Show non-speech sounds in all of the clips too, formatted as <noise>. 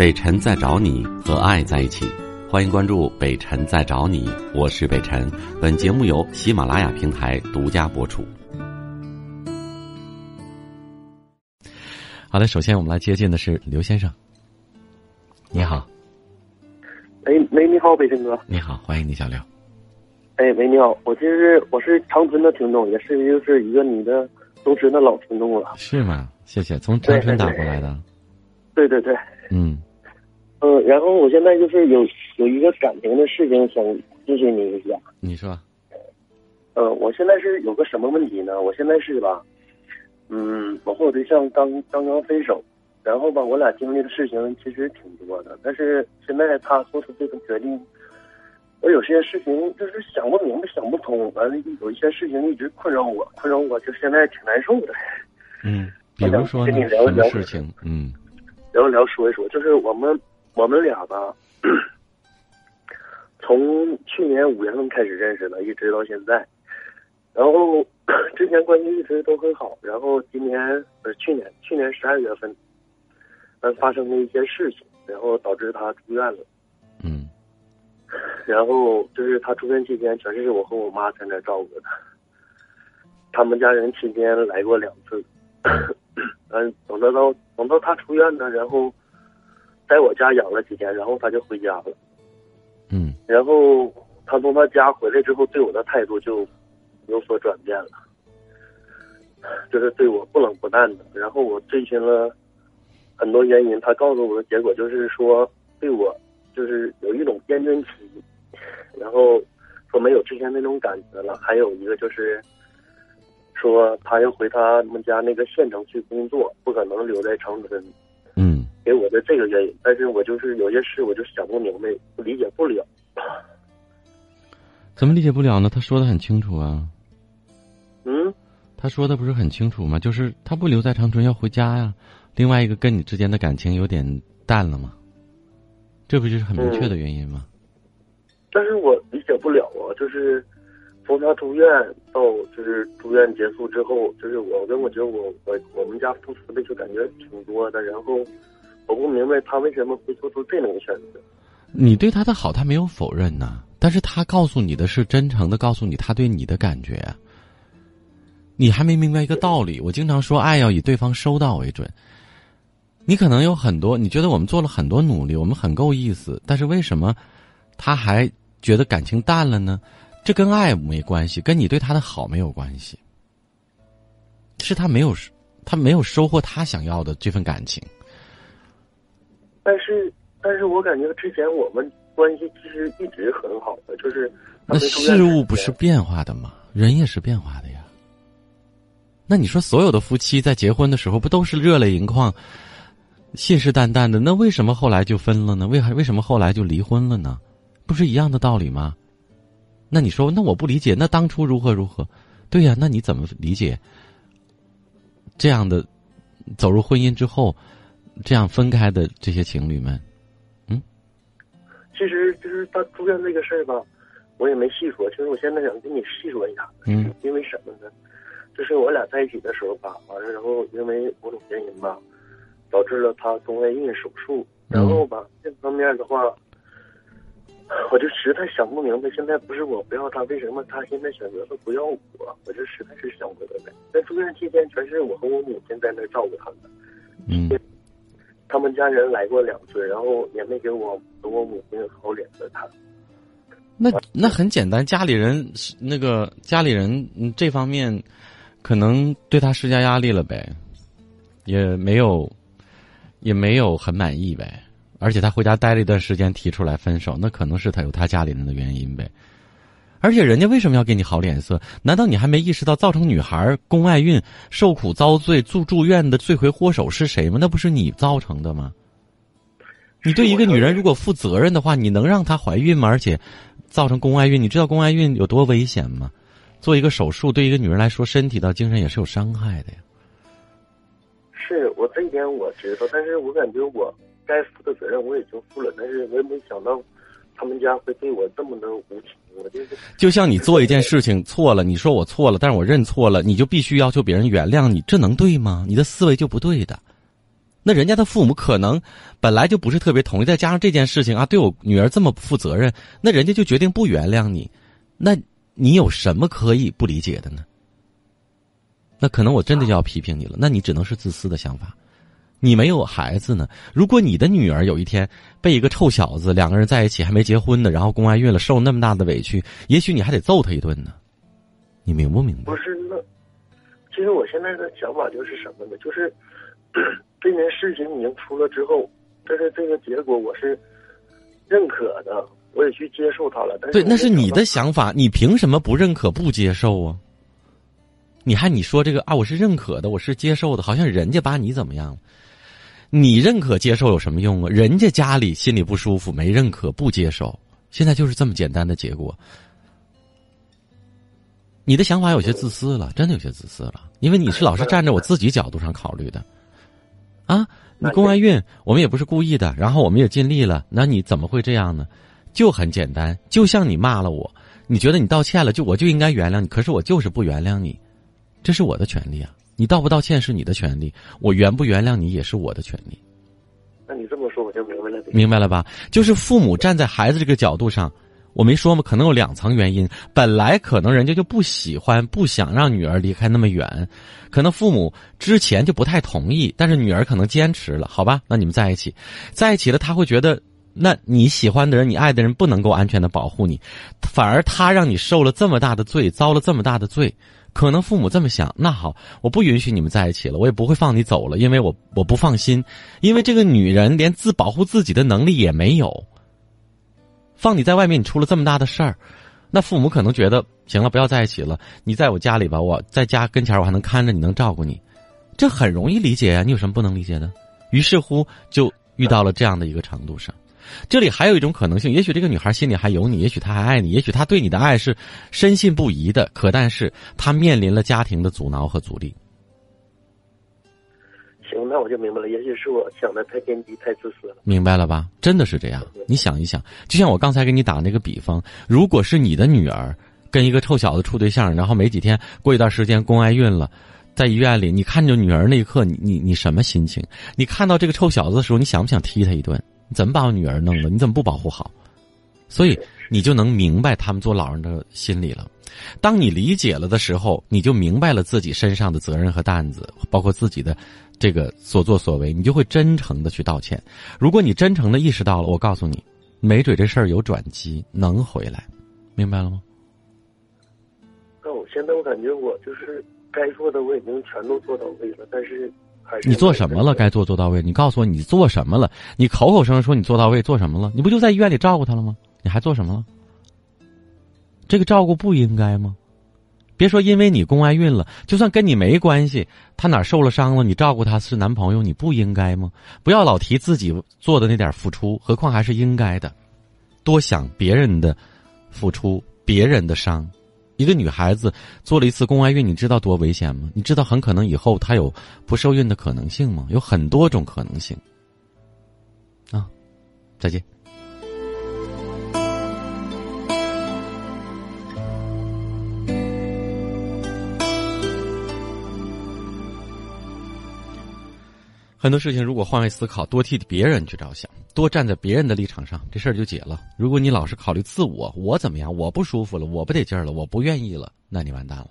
北辰在找你和爱在一起，欢迎关注北辰在找你，我是北辰。本节目由喜马拉雅平台独家播出。好的，首先我们来接近的是刘先生。你好，喂，喂，你好，北辰哥。你好，欢迎你，小刘。哎，喂，你好，我其实我是长春的听众，也是就是一个你的忠实的老听众了。是吗？谢谢，从长春打过来的。对对对。嗯。嗯，然后我现在就是有有一个感情的事情想咨询你一下。你说。呃，我现在是有个什么问题呢？我现在是吧，嗯，我和我对象刚刚刚分手，然后吧，我俩经历的事情其实挺多的，但是现在他做出这个决定，我有些事情就是想不明白、想不通，完了有一些事情一直困扰我，困扰我就现在挺难受的。嗯，比如说跟你聊一聊事情，嗯，聊一聊说一说，就是我们。我们俩吧，<clears throat> 从去年五月份开始认识的，一直到现在。然后 <clears throat> 之前关系一直都很好，然后今年不是去年，去年十二月份，嗯，发生了一些事情，然后导致他住院了。嗯。然后就是他住院期间，全是我和我妈在那照顾的。他们家人期间来过两次。<clears throat> 嗯，等到到等到他出院呢，然后。在我家养了几天，然后他就回家了。嗯，然后他从他家回来之后，对我的态度就有所转变了，就是对我不冷不淡的。然后我追寻了很多原因，他告诉我的结果就是说，对我就是有一种厌倦期，然后说没有之前那种感觉了。还有一个就是说，他要回他们家那个县城去工作，不可能留在长春。给我的这个原因，但是我就是有些事，我就想不明白，理解不了。怎么理解不了呢？他说的很清楚啊。嗯，他说的不是很清楚吗？就是他不留在长春，要回家呀。另外一个跟你之间的感情有点淡了吗？这不就是很明确的原因吗？但是我理解不了啊，就是从他住院到就是住院结束之后，就是我跟我觉得我我我们家付出的就感觉挺多的，然后。我不明白他为什么会做出这种选择。你对他的好，他没有否认呐，但是他告诉你的是真诚的，告诉你他对你的感觉。你还没明白一个道理。我经常说，爱要以对方收到为准。你可能有很多，你觉得我们做了很多努力，我们很够意思，但是为什么他还觉得感情淡了呢？这跟爱没关系，跟你对他的好没有关系。是他没有，他没有收获他想要的这份感情。但是，但是我感觉之前我们关系其实一直很好的，就是那事物不是变化的吗？人也是变化的呀。那你说，所有的夫妻在结婚的时候不都是热泪盈眶、信誓旦旦的？那为什么后来就分了呢？为还为什么后来就离婚了呢？不是一样的道理吗？那你说，那我不理解，那当初如何如何？对呀，那你怎么理解这样的走入婚姻之后？这样分开的这些情侣们，嗯，其实就是他住院这个事儿吧，我也没细说。其实我现在想跟你细说一下，嗯，因为什么呢？就是我俩在一起的时候吧，完了然后因为某种原因吧，导致了他宫外孕手术，然后吧这方面的话，我就实在想不明白，现在不是我不要他，为什么他现在选择了不要我？我就实在是想不明白。在住院期间，全是我和我母亲在那照顾他的，嗯。他们家人来过两次，然后也没给我给我母亲好脸色看。那那很简单，家里人那个家里人这方面可能对他施加压力了呗，也没有也没有很满意呗。而且他回家待了一段时间，提出来分手，那可能是他有他家里人的原因呗。而且人家为什么要给你好脸色？难道你还没意识到造成女孩宫外孕受苦遭罪住住院的罪魁祸首是谁吗？那不是你造成的吗？你对一个女人如果负责任的话，你能让她怀孕吗？而且造成宫外孕，你知道宫外孕有多危险吗？做一个手术对一个女人来说，身体到精神也是有伤害的呀。是我这一点我知道，但是我感觉我该负的责任我已经负了，但是我也没想到。他们家会对我这么的无情，我就是就像你做一件事情错了，你说我错了，但是我认错了，你就必须要求别人原谅你，这能对吗？你的思维就不对的。那人家的父母可能本来就不是特别同意，再加上这件事情啊，对我女儿这么不负责任，那人家就决定不原谅你，那你有什么可以不理解的呢？那可能我真的就要批评你了，那你只能是自私的想法。你没有孩子呢，如果你的女儿有一天被一个臭小子两个人在一起还没结婚呢，然后宫外孕了，受那么大的委屈，也许你还得揍他一顿呢。你明不明白？不是那，其实我现在的想法就是什么呢？就是 <coughs> 这件事情已经出了之后，但是这个结果，我是认可的，我也去接受它了。但是对，那是你的想法，你凭什么不认可、不接受啊？你还你说这个啊？我是认可的，我是接受的，好像人家把你怎么样了？你认可接受有什么用啊？人家家里心里不舒服，没认可不接受，现在就是这么简单的结果。你的想法有些自私了，真的有些自私了，因为你是老是站在我自己角度上考虑的，啊，你宫外孕，我们也不是故意的，然后我们也尽力了，那你怎么会这样呢？就很简单，就像你骂了我，你觉得你道歉了，就我就应该原谅你，可是我就是不原谅你，这是我的权利啊。你道不道歉是你的权利，我原不原谅你也是我的权利。那你这么说我就明白了。明白了吧？就是父母站在孩子这个角度上，我没说吗？可能有两层原因。本来可能人家就不喜欢、不想让女儿离开那么远，可能父母之前就不太同意，但是女儿可能坚持了，好吧？那你们在一起，在一起了，他会觉得，那你喜欢的人、你爱的人不能够安全的保护你，反而他让你受了这么大的罪，遭了这么大的罪。可能父母这么想，那好，我不允许你们在一起了，我也不会放你走了，因为我我不放心，因为这个女人连自保护自己的能力也没有。放你在外面，你出了这么大的事儿，那父母可能觉得行了，不要在一起了，你在我家里吧，我在家跟前我还能看着你，能照顾你，这很容易理解呀，你有什么不能理解的？于是乎，就遇到了这样的一个程度上。这里还有一种可能性，也许这个女孩心里还有你，也许她还爱你，也许她对你的爱是深信不疑的。可但是她面临了家庭的阻挠和阻力。行，那我就明白了。也许是我想的太偏激、太自私了。明白了吧？真的是这样。你想一想，就像我刚才给你打那个比方，如果是你的女儿跟一个臭小子处对象，然后没几天过一段时间宫外孕了，在医院里，你看着女儿那一刻，你你你什么心情？你看到这个臭小子的时候，你想不想踢他一顿？你怎么把我女儿弄了？你怎么不保护好？所以你就能明白他们做老人的心理了。当你理解了的时候，你就明白了自己身上的责任和担子，包括自己的这个所作所为，你就会真诚的去道歉。如果你真诚的意识到了，我告诉你，没准这事儿有转机，能回来，明白了吗？那我现在我感觉我就是该做的我已经全都做到位了，但是。你做什么了？该做做到位。你告诉我你做什么了？你口口声声说你做到位，做什么了？你不就在医院里照顾他了吗？你还做什么了？这个照顾不应该吗？别说因为你宫外孕了，就算跟你没关系，他哪受了伤了，你照顾他是男朋友，你不应该吗？不要老提自己做的那点付出，何况还是应该的，多想别人的付出，别人的伤。一个女孩子做了一次宫外孕，你知道多危险吗？你知道很可能以后她有不受孕的可能性吗？有很多种可能性。啊，再见。很多事情，如果换位思考，多替别人去着想，多站在别人的立场上，这事儿就解了。如果你老是考虑自我，我怎么样，我不舒服了，我不得劲儿了，我不愿意了，那你完蛋了。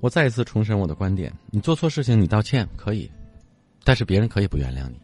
我再一次重申我的观点：你做错事情，你道歉可以，但是别人可以不原谅你。